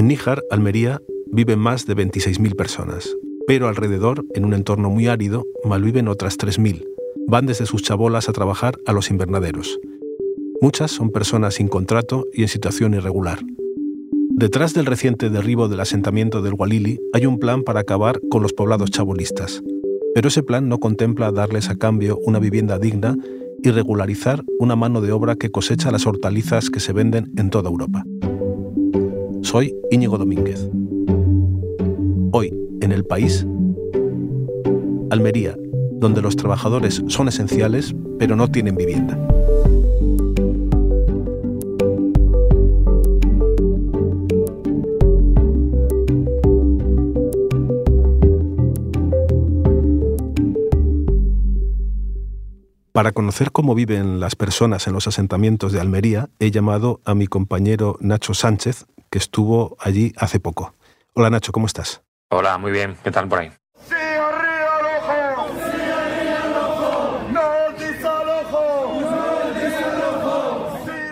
En Níjar, Almería, viven más de 26.000 personas, pero alrededor, en un entorno muy árido, malviven otras 3.000. Van desde sus chabolas a trabajar a los invernaderos. Muchas son personas sin contrato y en situación irregular. Detrás del reciente derribo del asentamiento del Walili hay un plan para acabar con los poblados chabolistas. Pero ese plan no contempla darles a cambio una vivienda digna y regularizar una mano de obra que cosecha las hortalizas que se venden en toda Europa. Soy Íñigo Domínguez. Hoy, en el país, Almería, donde los trabajadores son esenciales, pero no tienen vivienda. Para conocer cómo viven las personas en los asentamientos de Almería, he llamado a mi compañero Nacho Sánchez, que estuvo allí hace poco. Hola Nacho, ¿cómo estás? Hola, muy bien. ¿Qué tal por ahí?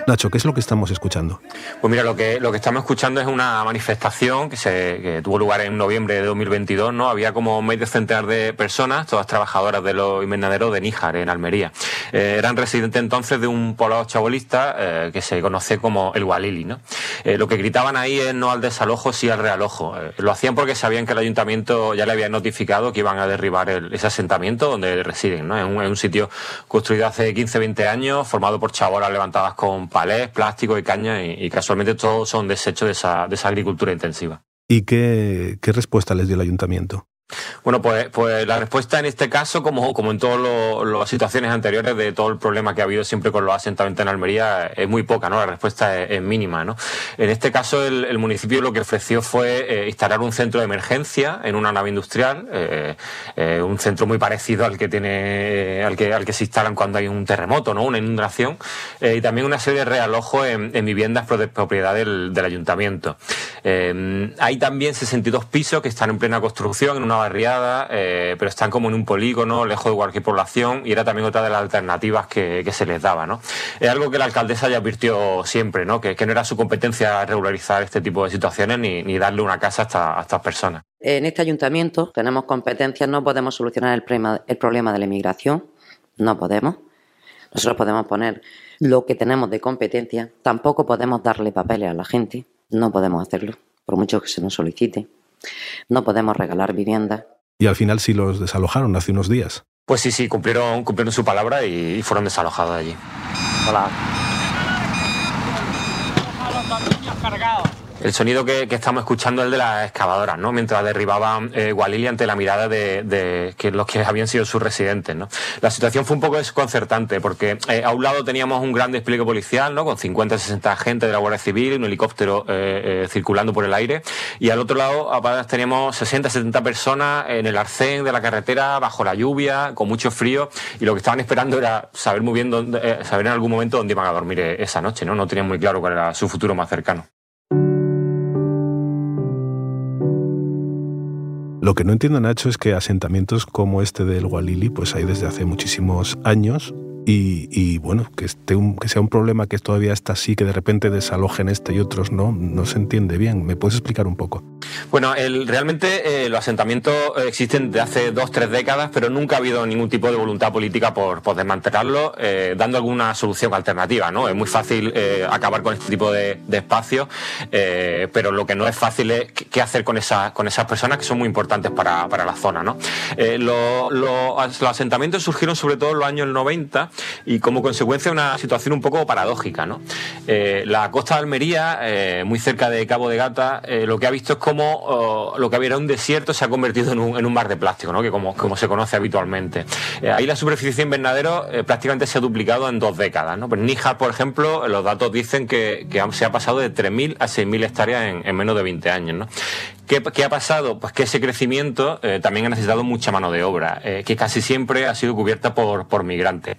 Nacho, ¿qué es lo que estamos escuchando? Pues mira, lo que, lo que estamos escuchando es una manifestación que, se, tuvo lugar en noviembre de 2022, ¿no? Había como medio centenar de personas, todas trabajadoras de los invernaderos de Níjar, en Almería. Eh, eran residentes entonces de un poblado chabolista eh, que se conoce como el Walili, ¿no? Eh, lo que gritaban ahí es no al desalojo, sí al realojo. lo hacían porque sabían que el ayuntamiento ya le había notificado que iban a derribar ese asentamiento donde residen, ¿no? Es un, un, sitio construido hace 15, 20 años, formado por chabolas levantadas con palés, plástico y caña, y, casualmente todos son desechos de esa, de esa agricultura intensiva. ¿Y qué, qué respuesta les dio el ayuntamiento? Bueno, pues, pues la respuesta en este caso, como, en todas las situaciones anteriores de todo el problema que ha habido siempre con los asentamientos en Almería, es muy poca, ¿no? La respuesta es, mínima, ¿no? En este caso, el, municipio lo que ofreció fue eh, instalar un centro de emergencia en una nave industrial, eh, eh, un centro muy parecido al que tiene, al que, al que se instalan cuando hay un terremoto, ¿no? Una inundación, y también una serie de realojos en, viviendas de propiedad del, del ayuntamiento. hay también 62 pisos que están en plena construcción en una barriada, eh, pero están como en un polígono, lejos de cualquier población, y era también otra de las alternativas que, se les daba. ¿no? Es algo que la alcaldesa ya advirtió siempre, ¿no? Que, no era su competencia regularizar este tipo de situaciones ni, darle una casa a, estas personas. En este ayuntamiento tenemos competencias, no podemos solucionar el problema, el problema de la inmigración, no podemos. Nosotros podemos poner lo que tenemos de competencia, tampoco podemos darle papeles a la gente, no podemos hacerlo, por mucho que se nos solicite. No podemos regalar vivienda. Y al final sí los desalojaron hace unos días. Pues sí, sí, cumplieron, cumplieron su palabra y, fueron desalojados allí. Hola. El sonido que, estamos escuchando es el de las excavadoras, ¿no? Mientras derribaban eh, ante la mirada de, que los que habían sido sus residentes, ¿no? La situación fue un poco desconcertante porque eh, a un lado teníamos un gran despliegue policial, ¿no? Con 50 60 agentes de la Guardia Civil, un helicóptero eh, eh, circulando por el aire. Y al otro lado teníamos 60, 70 personas en el arcén de la carretera, bajo la lluvia, con mucho frío. Y lo que estaban esperando era saber muy bien dónde, saber en algún momento dónde iban a dormir esa noche, ¿no? No tenían muy claro cuál era su futuro más cercano. Lo que no entiendo, Nacho, es que asentamientos como este del Walili, pues hay desde hace muchísimos años y, bueno, que, esté que sea un problema que todavía está así, que de repente desalojen este y otros no, no se entiende bien. ¿Me puedes explicar un poco? Bueno, el, realmente eh, los asentamientos existen desde hace dos, tres décadas, pero nunca ha habido ningún tipo de voluntad política por, por desmantelarlo, eh, dando alguna solución alternativa. ¿no? Es muy fácil eh, acabar con este tipo de, espacios, pero lo que no es fácil es qué hacer con, esa, con esas personas que son muy importantes para, para la zona. ¿no? los asentamientos surgieron sobre todo en los años 90 y como consecuencia una situación un poco paradójica. ¿no? Eh, la costa de Almería, eh, muy cerca de Cabo de Gata, eh, lo que ha visto es como oh, lo que había era un desierto se ha convertido en un, mar de plástico, ¿no? que como, como se conoce habitualmente. ahí la superficie de invernadero prácticamente se ha duplicado en dos décadas. ¿no? Pues Níjar, por ejemplo, los datos dicen que, se ha pasado de 3.000 a 6.000 hectáreas en, en, menos de 20 años. ¿no? ¿Qué, ha pasado? Pues que ese crecimiento también ha necesitado mucha mano de obra, que casi siempre ha sido cubierta por, por migrantes.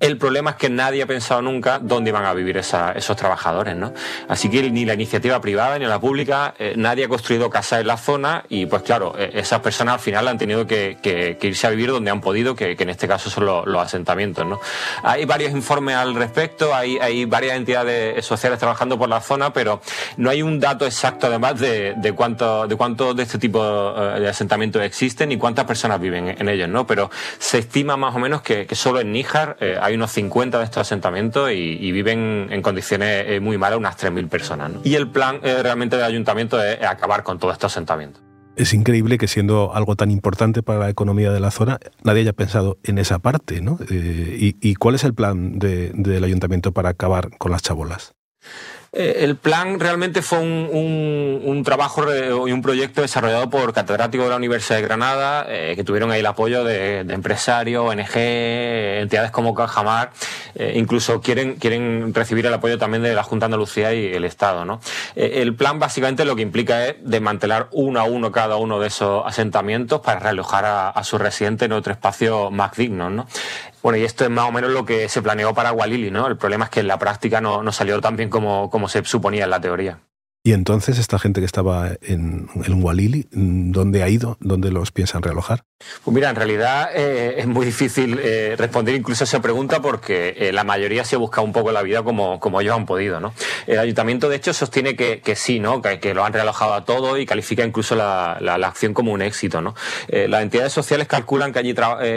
El problema es que nadie ha pensado nunca dónde iban a vivir esos trabajadores, ¿no? Así que ni la iniciativa privada ni la pública, eh, nadie ha construido casas en la zona y pues claro, eh, esas personas al final han tenido que, irse a vivir donde han podido, que, en este caso son los, asentamientos, ¿no? Hay varios informes al respecto, hay, varias entidades sociales trabajando por la zona, pero no hay un dato exacto además de, de cuánto de cuántos de este tipo eh, de asentamientos existen y cuántas personas viven en ellos, ¿no? Pero se estima más o menos que, solo en Níjar hay unos 50 de estos asentamientos y, viven en condiciones eh, muy malas unas 3.000 personas. Y el plan eh, realmente del ayuntamiento es, acabar con todos estos asentamientos. Es increíble que siendo algo tan importante para la economía de la zona, nadie haya pensado en esa parte, ¿no? Eh, y, cuál es el plan del ayuntamiento para acabar con las chabolas? Eh, el plan realmente fue un, trabajo y un proyecto desarrollado por catedráticos de la Universidad de Granada, eh, que tuvieron ahí el apoyo de, empresarios, ONG, entidades como Cajamar, eh, incluso quieren, quieren recibir el apoyo también de la Junta de Andalucía y el Estado. ¿no? el plan básicamente lo que implica es desmantelar uno a uno cada uno de esos asentamientos para realojar a, sus residentes en otro espacio más digno. ¿no? Bueno, y esto es más o menos lo que se planeó para Walili, ¿no? El problema es que en la práctica no, salió tan bien como se suponía en la teoría. Y entonces esta gente que estaba en, en Walili, ¿dónde ha ido? ¿Dónde los piensan realojar? Pues mira, en realidad eh, es muy difícil eh, responder incluso esa pregunta porque eh, la mayoría se ha buscado un poco la vida como, como ellos han podido, ¿no? El ayuntamiento, de hecho, sostiene que, que sí, ¿no? Que, que, lo han realojado a todos y califica incluso la, la, acción como un éxito, ¿no? las entidades sociales calculan que allí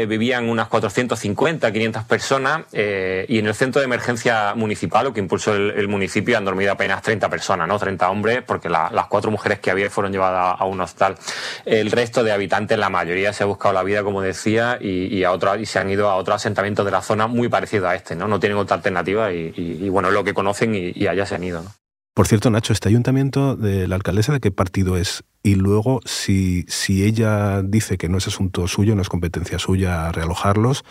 vivían unas 450, 500 personas y en el centro de emergencia municipal, lo que impulsó el, el municipio, han dormido apenas 30 personas, ¿no? 30 hombres, porque las cuatro mujeres que había fueron llevadas a un hostal. El resto de habitantes, la mayoría se ha buscado la vida, como decía, y, a otro, y se han ido a otros asentamientos de la zona muy parecidos a este, ¿no? No tienen otra alternativa y, bueno, es lo que conocen y, allá se han ido, Por cierto, Nacho, ¿este ayuntamiento de la alcaldesa de qué partido es? Y luego, si, si ella dice que no es asunto suyo, no es competencia suya realojarlos,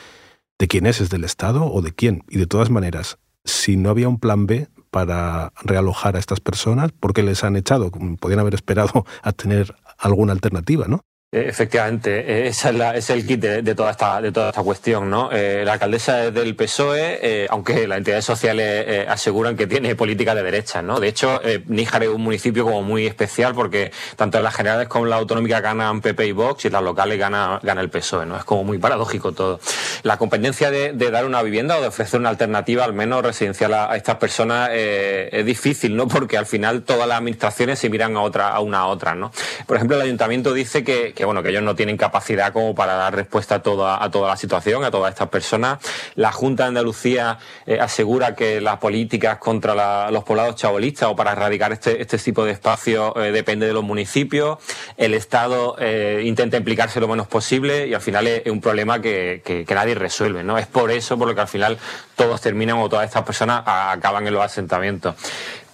¿de quién es? ¿Es del Estado o de quién? Y de todas maneras, si no había un plan B, para realojar a estas personas? porque les han echado? Podrían haber esperado a tener alguna alternativa, ¿no? Eh, efectivamente, eh, ese es, es el kit de, toda esta, de toda esta cuestión. ¿no? Eh, la alcaldesa es del PSOE, aunque las entidades sociales aseguran que tiene política de derecha. ¿no? De hecho, Níjar es un municipio como muy especial porque tanto en las generales como en las autonómicas ganan PP y Vox y en las locales gana, gana el PSOE. ¿no? Es como muy paradójico todo. La competencia de, dar una vivienda o de ofrecer una alternativa, al menos residencial a, estas personas, es difícil, ¿no? porque al final todas las administraciones se miran a, otra, a una a otra. ¿no? Por ejemplo, el ayuntamiento dice que bueno, que ellos no tienen capacidad como para dar respuesta a toda, a toda la situación, a todas estas personas. La Junta de Andalucía eh, asegura que las políticas contra los poblados chabolistas o para erradicar este, este tipo de espacios eh, depende de los municipios. El Estado eh, intenta implicarse lo menos posible y al final es, un problema que, que, nadie resuelve, ¿no? Es por eso por lo que al final todos terminan o todas estas personas acaban en los asentamientos.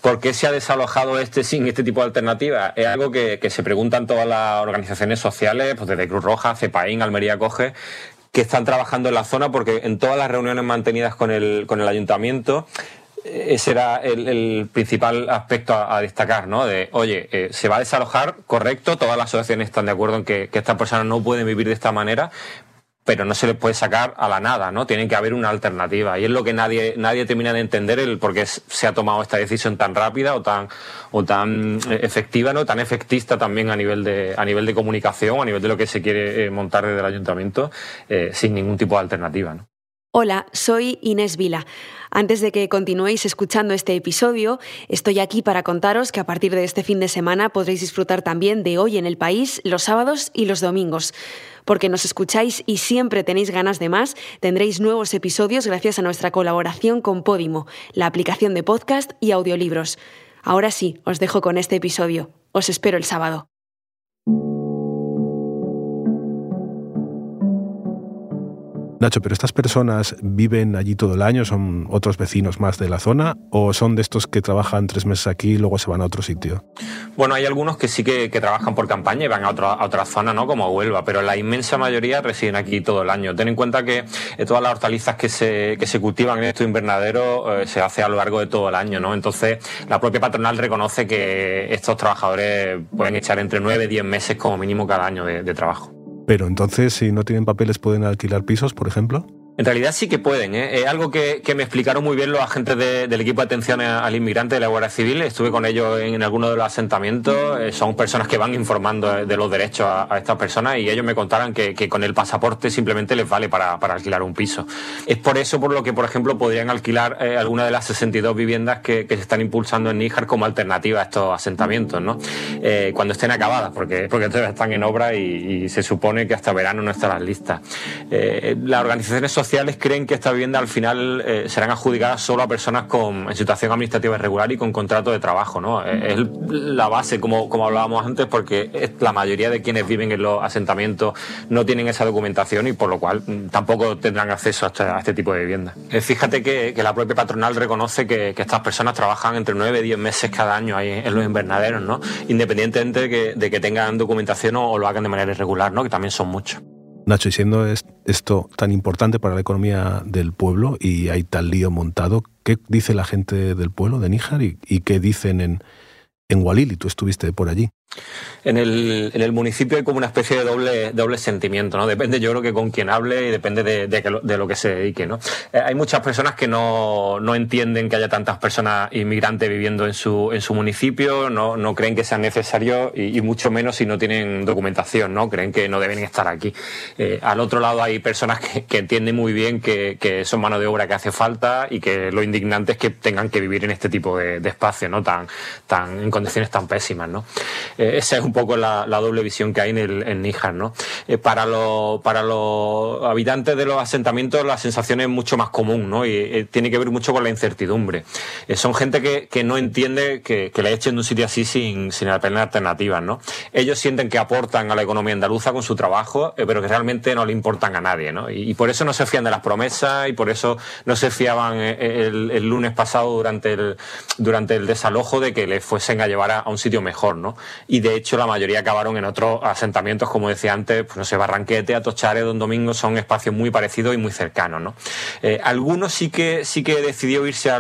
¿Por qué se ha desalojado este sin este tipo de alternativa? Es algo que, se preguntan todas las organizaciones sociales, pues desde Cruz Roja, CEPAIN, Almería Coge, que están trabajando en la zona, porque en todas las reuniones mantenidas con el, con el ayuntamiento, eh, ese era el, principal aspecto a, destacar, ¿no? De, oye, eh, se va a desalojar, correcto, todas las asociaciones están de acuerdo en que, que estas personas no pueden vivir de esta manera, pero no se les puede sacar a la nada, ¿no? Tiene que haber una alternativa. Y es lo que nadie, nadie termina de entender el por qué se ha tomado esta decisión tan rápida o tan, o tan eh, efectiva, ¿no? Tan efectista también a nivel de, a nivel de comunicación, a nivel de lo que se quiere eh, montar desde el ayuntamiento, eh, sin ningún tipo de alternativa, ¿no? Hola, soy Inés Vila. Antes de que continuéis escuchando este episodio, estoy aquí para contaros que a partir de este fin de semana podréis disfrutar también de Hoy en el País los sábados y los domingos. Porque nos escucháis y siempre tenéis ganas de más, tendréis nuevos episodios gracias a nuestra colaboración con Podimo, la aplicación de podcast y audiolibros. Ahora sí, os dejo con este episodio. Os espero el sábado. Nacho, pero estas personas viven allí todo el año, son otros vecinos más de la zona o son de estos que trabajan tres meses aquí y luego se van a otro sitio? Bueno, hay algunos que sí que, trabajan por campaña y van a, otra zona, ¿no? Como Huelva, pero la inmensa mayoría residen aquí todo el año. Ten en cuenta que eh, todas las hortalizas que se, que se cultivan en estos invernaderos eh, se hace a lo largo de todo el año, ¿no? Entonces, la propia patronal reconoce que estos trabajadores pueden echar entre nueve y diez meses como mínimo cada año de trabajo. Pero entonces, si no tienen papeles, ¿pueden alquilar pisos, por ejemplo? En realidad sí que pueden. ¿eh? Es algo que, me explicaron muy bien los agentes del equipo de atención al inmigrante de la Guardia Civil. Estuve con ellos en, algunos de los asentamientos. Eh, son personas que van informando de los derechos a, estas personas y ellos me contaron que, con el pasaporte simplemente les vale para, alquilar un piso. Es por eso por lo que, por ejemplo, podrían alquilar eh, alguna de las 62 viviendas que, se están impulsando en Níjar como alternativa a estos asentamientos, ¿no? cuando estén acabadas, porque, porque todavía están en obra y, se supone que hasta verano no estarán listas. las organizaciones sociales creen que esta vivienda al final eh, serán adjudicadas solo a personas con, en situación administrativa irregular y con contrato de trabajo. ¿no? Eh, es la base, como, como hablábamos antes, porque la mayoría de quienes viven en los asentamientos no tienen esa documentación y por lo cual mm, tampoco tendrán acceso a este, tipo de vivienda. Eh, fíjate que, la propia patronal reconoce que, estas personas trabajan entre 9 y 10 meses cada año ahí en los invernaderos, ¿no? independientemente de que, de que tengan documentación o, lo hagan de manera irregular, ¿no? que también son muchos. Nacho, y siendo esto tan importante para la economía del pueblo y hay tal lío montado, ¿qué dice la gente del pueblo de Níjar y, y qué dicen en, en Walili? Tú estuviste por allí. En el, en el, municipio hay como una especie de doble, doble sentimiento, ¿no? Depende, yo creo que con quién hable y depende de, de, lo que se dedique, ¿no? Eh, hay muchas personas que no, entienden que haya tantas personas inmigrantes viviendo en su, en su municipio, no, no creen que sea necesario y, mucho menos si no tienen documentación, ¿no? Creen que no deben estar aquí. Eh, al otro lado hay personas que, que entienden muy bien que, que, son mano de obra que hace falta y que lo indignante es que tengan que vivir en este tipo de, de espacios, ¿no? Tan, tan, en condiciones tan pésimas, ¿no? Eh, esa es un poco la, doble visión que hay en, el, en Níjar. ¿no? Eh, para, los, habitantes de los asentamientos la sensación es mucho más común ¿no? y eh, tiene que ver mucho con la incertidumbre. son gente que, no entiende que, que le echen de un sitio así sin, sin apenas alternativas. ¿no? Ellos sienten que aportan a la economía andaluza con su trabajo, pero que realmente no le importan a nadie. ¿no? Y, por eso no se fían de las promesas y por eso no se fiaban el, el lunes pasado durante el, durante el desalojo de que les fuesen a llevar a, a un sitio mejor. ¿no? Y de hecho la mayoría acabaron en otros asentamientos, como decía antes, pues no sé, Barranquete, Atochare, Don Domingo, son espacios muy parecidos y muy cercanos, ¿no? Eh, algunos sí que, sí que decidió irse a,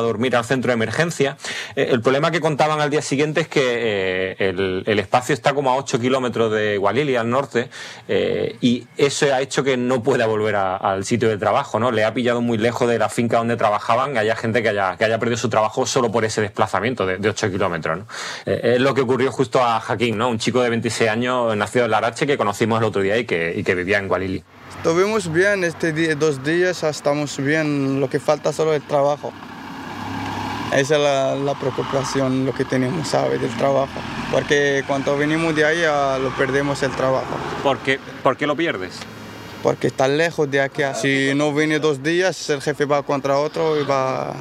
dormir al centro de emergencia. Eh, el problema que contaban al día siguiente es que eh, el, espacio está como a 8 kilómetros de Gualili, al norte, y eso ha hecho que no pueda volver al sitio de trabajo, ¿no? Le ha pillado muy lejos de la finca donde trabajaban, haya gente que haya, que haya perdido su trabajo solo por ese desplazamiento de, de 8 kilómetros, ¿no? es lo que ocurrió justo a Jaquín, ¿no? Un chico de 26 años nacido en Larache que conocimos el otro día y que, y que vivía en Gualili. Estuvimos bien este día, dos días, estamos bien, lo que falta solo es el trabajo. Esa es la, la, preocupación, lo que tenemos, ¿sabes? Del trabajo. Porque cuando venimos de ahí lo perdemos el trabajo. ¿Por qué, ¿Por qué lo pierdes? Porque está lejos de aquí. Si no viene dos días, el jefe va contra otro y va a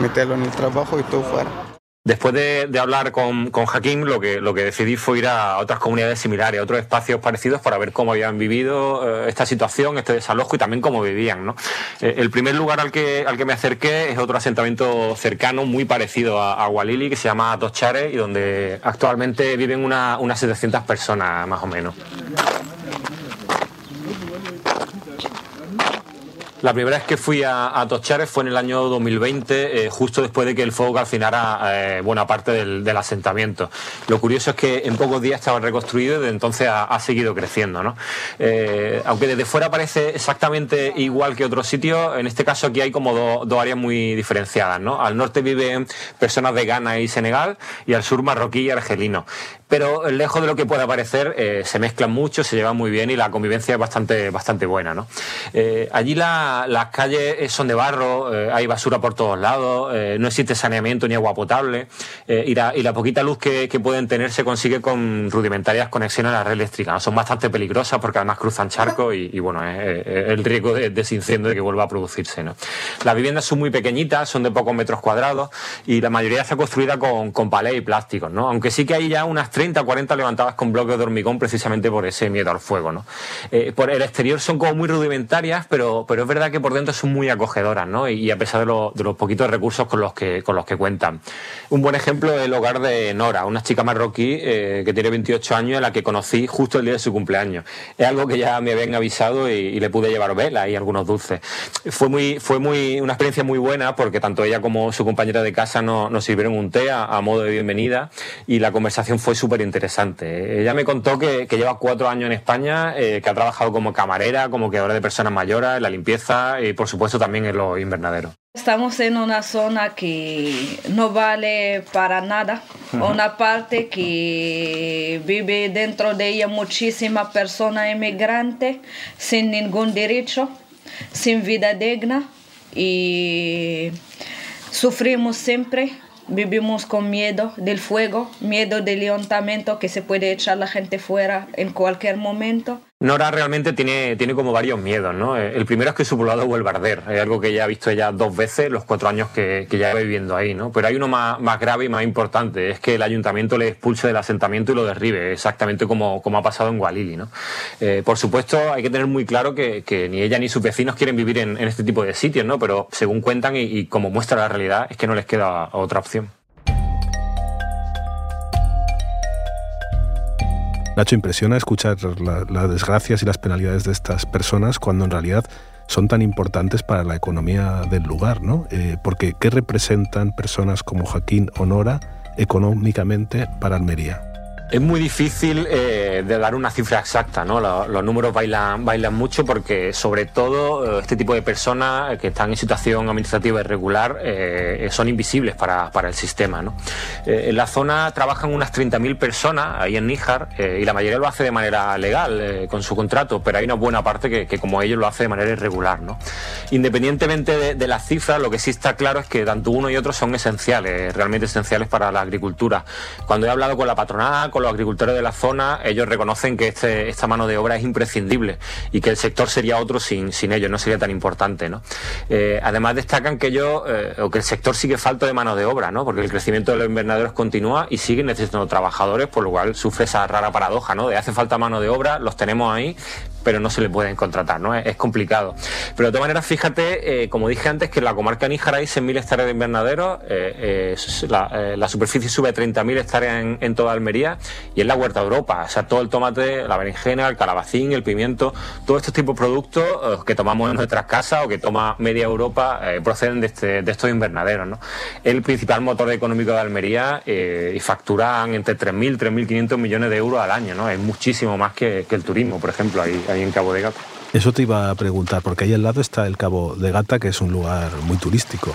meterlo en el trabajo y todo fuera. Después de, hablar con, con Hakim, lo que, lo que decidí fue ir a otras comunidades similares, a otros espacios parecidos para ver cómo habían vivido eh, esta situación, este desalojo y también cómo vivían. ¿no? Eh, el primer lugar al que, al que me acerqué es otro asentamiento cercano, muy parecido a, a Walili, que se llama Tochare y donde actualmente viven una, unas 700 personas más o menos. La primera vez que fui a, a fue en el año 2020, eh, justo después de que el fuego calcinara eh, buena parte del, asentamiento. Lo curioso es que en pocos días estaba reconstruido y desde entonces ha, seguido creciendo. ¿no? Eh, aunque desde fuera parece exactamente igual que otros sitios, en este caso aquí hay como dos áreas muy diferenciadas. ¿no? Al norte viven personas de Ghana y Senegal y al sur marroquí y argelino pero lejos de lo que pueda parecer, eh, se mezclan mucho, se llevan muy bien y la convivencia es bastante, bastante buena. ¿no? Eh, allí las calles son de barro, eh, hay basura por todos lados, no existe saneamiento ni agua potable y la, y, poquita luz que, pueden tener se consigue con rudimentarias conexiones a la red eléctrica. Son bastante peligrosas porque además cruzan charcos y, bueno, es, el riesgo de, ese incendio de que vuelva a producirse. ¿no? Las viviendas son muy pequeñitas, son de pocos metros cuadrados y la mayoría está construida con, con palés y plásticos, ¿no? aunque sí que hay ya unas 30 40 levantadas con bloques de hormigón precisamente por ese miedo al fuego. ¿no? Eh, por el exterior son como muy rudimentarias, pero, pero es verdad que por dentro son muy acogedoras ¿no? y, a pesar de, los poquitos recursos con los, que, con los que cuentan. Un buen ejemplo es el hogar de Nora, una chica marroquí eh, que tiene 28 años, a la que conocí justo el día de su cumpleaños. Es algo que ya me habían avisado y, le pude llevar velas y algunos dulces. Fue, muy, fue muy, una experiencia muy buena porque tanto ella como su compañera de casa nos, sirvieron un té a, a modo de bienvenida y la conversación fue súper interesante. Ella me contó que, lleva cuatro años en España, eh, que ha trabajado como camarera, como quedadora de personas mayores, en la limpieza y por supuesto también en los invernaderos. Estamos en una zona que no vale para nada, una parte que vive dentro de ella muchísimas personas inmigrantes sin ningún derecho, sin vida digna y sufrimos siempre Vivimos con miedo del fuego, miedo del levantamiento que se puede echar la gente fuera en cualquier momento. Nora realmente tiene, tiene como varios miedos, ¿no? Eh, el primero es que su poblado vuelva a arder. Es algo que ya ha visto ella dos veces los cuatro años que, que lleva viviendo ahí, ¿no? Pero hay uno más, más, grave y más importante, es que el ayuntamiento le expulse del asentamiento y lo derribe, exactamente como, como ha pasado en Gualili, ¿no? Eh, por supuesto, hay que tener muy claro que, que, ni ella ni sus vecinos quieren vivir en, este tipo de sitios, ¿no? Pero según cuentan y como muestra la realidad, es que no les queda otra opción. Nacho, impresiona escuchar las desgracias y las penalidades de estas personas cuando en realidad son tan importantes para la economía del lugar, ¿no? Eh, porque ¿qué representan personas como Joaquín o Nora económicamente para Almería? Es muy difícil eh, de dar una cifra exacta, ¿no? Los, números bailan, bailan mucho porque, sobre todo, eh, este tipo de personas que están en situación administrativa irregular eh, son invisibles para, para, el sistema, ¿no? en la zona trabajan unas 30.000 personas ahí en Níjar y la mayoría lo hace de manera legal con su contrato, pero hay una buena parte que, que, como ellos, lo hace de manera irregular, ¿no? Independientemente de, de las cifras, lo que sí está claro es que tanto uno y otro son esenciales, realmente esenciales para la agricultura. Cuando he hablado con la patronal, con los agricultores de la zona, ellos reconocen que este, esta mano de obra es imprescindible y que el sector sería otro sin, sin ellos, no sería tan importante. ¿no? Eh, además destacan que ellos, eh, o que el sector sigue falto de mano de obra, ¿no? porque el crecimiento de los invernaderos continúa y siguen necesitando trabajadores, por lo cual sufre esa rara paradoja ¿no? de hace falta mano de obra, los tenemos ahí, pero no se le pueden contratar, ¿no? Es, complicado. Pero de todas maneras, fíjate, eh, como dije antes, que en la comarca Níjar hay 6.000 hectáreas de invernaderos, eh, eh, la, la, superficie sube a 30.000 hectáreas en, toda Almería y es la huerta de Europa. O sea, todo el tomate, la berenjena, el calabacín, el pimiento, todos estos tipos de productos que tomamos en nuestras casas o que toma media Europa proceden de, este, de estos invernaderos, ¿no? El principal motor económico de Almería y facturan entre 3.000 3.500 millones de euros al año, ¿no? Es muchísimo más que, que el turismo, por ejemplo. Ahí, en Cabo de Gata. Eso te iba a preguntar, porque ahí al lado está el Cabo de Gata, que es un lugar muy turístico.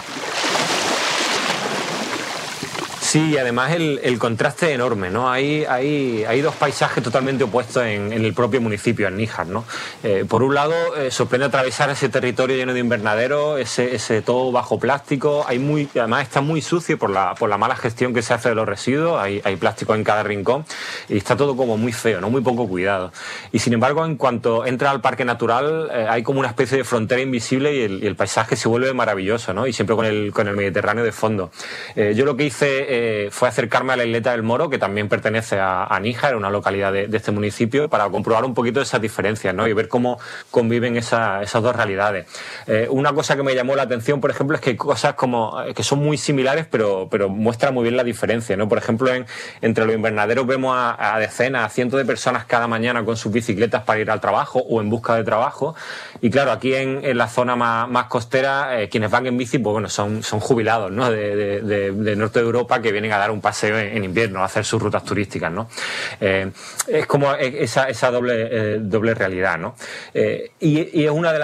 Sí, además el, el, contraste enorme, ¿no? Hay, hay, hay dos paisajes totalmente opuestos en, el propio municipio, en Níjar, ¿no? Eh, por un lado, eh, sorprende atravesar ese territorio lleno de invernaderos, ese, todo bajo plástico, hay muy, además está muy sucio por la, por la mala gestión que se hace de los residuos, hay, plástico en cada rincón y está todo como muy feo, ¿no? Muy poco cuidado. Y sin embargo, en cuanto entra al parque natural, eh, hay como una especie de frontera invisible y el, y el, paisaje se vuelve maravilloso, ¿no? Y siempre con el, con el Mediterráneo de fondo. Yo lo que hice eh, fue acercarme a la isleta del Moro, que también pertenece a, a Níjar, una localidad de, este municipio, para comprobar un poquito esas diferencias ¿no? y ver cómo conviven esa, esas dos realidades. Eh, una cosa que me llamó la atención, por ejemplo, es que hay cosas como eh, que son muy similares, pero, pero muestra muy bien la diferencia. ¿no? Por ejemplo, en, entre los invernaderos vemos a, decenas, a cientos de personas cada mañana con sus bicicletas para ir al trabajo o en busca de trabajo. Y claro, aquí en, la zona más, costera, quienes van en bici, pues bueno, son, son jubilados ¿no? de, de norte de Europa que vienen a dar un paseo en invierno, a hacer sus rutas turísticas, ¿no? Eh, es como esa, esa doble, eh, doble realidad, ¿no? Eh, y, es una de,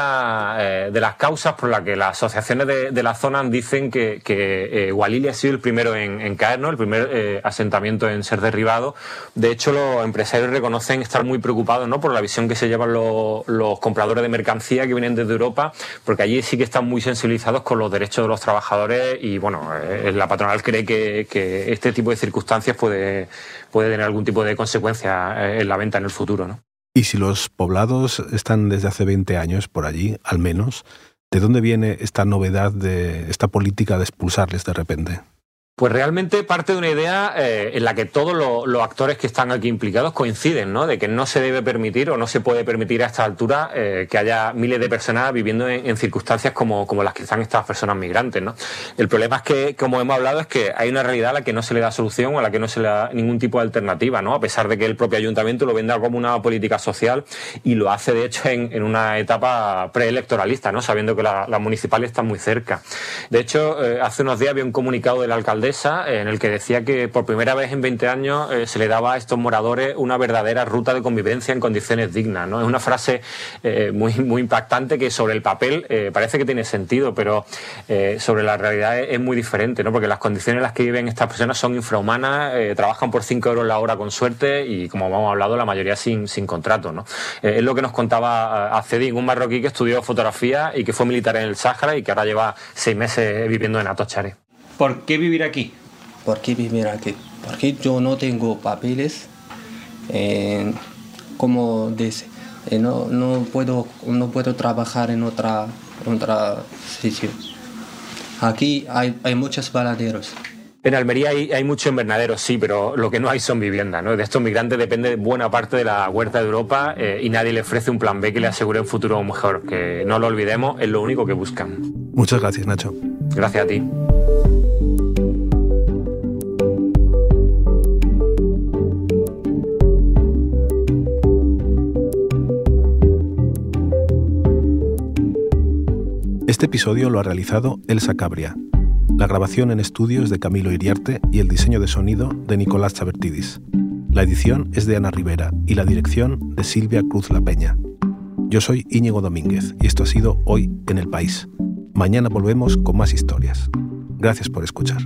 eh, las causas por las que las asociaciones de, de la zona dicen que, que ha sido el primero en, en caer, ¿no? El primer asentamiento en ser derribado. De hecho, los empresarios reconocen estar muy preocupados, ¿no? Por la visión que se llevan los, los compradores de mercancía que vienen desde Europa, porque allí sí que están muy sensibilizados con los derechos de los trabajadores y, bueno, la patronal cree que, que este tipo de circunstancias puede, puede tener algún tipo de consecuencia en la venta en el futuro. ¿no? Y si los poblados están desde hace 20 años por allí, al menos, ¿de dónde viene esta novedad de esta política de expulsarles de repente? Pues realmente parte de una idea eh, en la que todos los, actores que están aquí implicados coinciden, ¿no? De que no se debe permitir o no se puede permitir a esta altura eh, que haya miles de personas viviendo en, circunstancias como, las que están estas personas migrantes, ¿no? El problema es que, como hemos hablado, es que hay una realidad a la que no se le da solución o a la que no se le da ningún tipo de alternativa, ¿no? A pesar de que el propio ayuntamiento lo venda como una política social y lo hace, de hecho, en, una etapa preelectoralista, ¿no? Sabiendo que las la municipales están muy cerca. De hecho, eh, hace unos días había un comunicado del alcalde en el que decía que por primera vez en 20 años eh, se le daba a estos moradores una verdadera ruta de convivencia en condiciones dignas. ¿no? Es una frase eh, muy, muy impactante que sobre el papel parece que tiene sentido, pero sobre la realidad es, muy diferente, ¿no? porque las condiciones en las que viven estas personas son infrahumanas, trabajan por 5 euros la hora con suerte y, como hemos hablado, la mayoría sin, sin contrato. ¿no? es lo que nos contaba Acedín, un marroquí que estudió fotografía y que fue militar en el Sáhara y que ahora lleva seis meses viviendo en Atochare. ¿Por qué vivir aquí? ¿Por qué vivir aquí? Porque yo no tengo papeles, eh, como dice, eh, no, no, puedo, no puedo trabajar en otra, otra sitio. Aquí hay, hay muchos baladeros. En Almería hay, hay muchos invernaderos, sí, pero lo que no hay son viviendas. ¿no? De estos migrantes depende buena parte de la huerta de Europa eh, y nadie le ofrece un plan B que le asegure un futuro mejor. Que no lo olvidemos, es lo único que buscan. Muchas gracias, Nacho. Gracias a ti. Este episodio lo ha realizado Elsa Cabria. La grabación en estudios de Camilo Iriarte y el diseño de sonido de Nicolás Chabertidis. La edición es de Ana Rivera y la dirección de Silvia Cruz La Peña. Yo soy Íñigo Domínguez y esto ha sido Hoy en el País. Mañana volvemos con más historias. Gracias por escuchar.